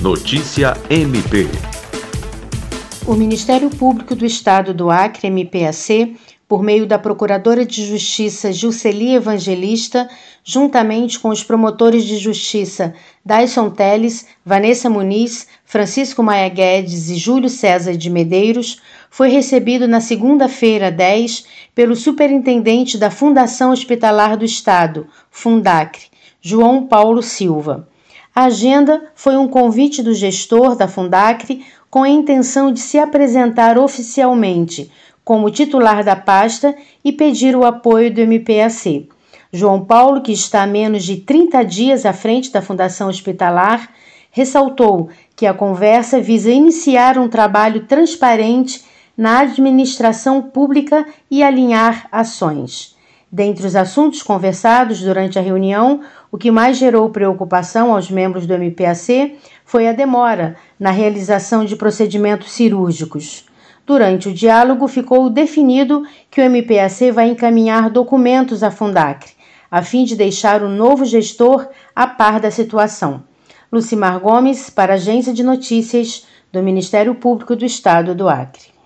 Notícia MP. O Ministério Público do Estado do Acre, MPAC, por meio da Procuradora de Justiça Juscelia Evangelista, juntamente com os promotores de justiça Dyson Teles, Vanessa Muniz, Francisco Maia Guedes e Júlio César de Medeiros, foi recebido na segunda-feira 10 pelo superintendente da Fundação Hospitalar do Estado, Fundacre, João Paulo Silva. A agenda foi um convite do gestor da Fundacre com a intenção de se apresentar oficialmente como titular da pasta e pedir o apoio do MPAC. João Paulo, que está há menos de 30 dias à frente da Fundação Hospitalar, ressaltou que a conversa visa iniciar um trabalho transparente na administração pública e alinhar ações. Dentre os assuntos conversados durante a reunião, o que mais gerou preocupação aos membros do MPAC foi a demora na realização de procedimentos cirúrgicos. Durante o diálogo, ficou definido que o MPAC vai encaminhar documentos à Fundacre, a fim de deixar o novo gestor a par da situação. Lucimar Gomes, para a Agência de Notícias do Ministério Público do Estado do Acre.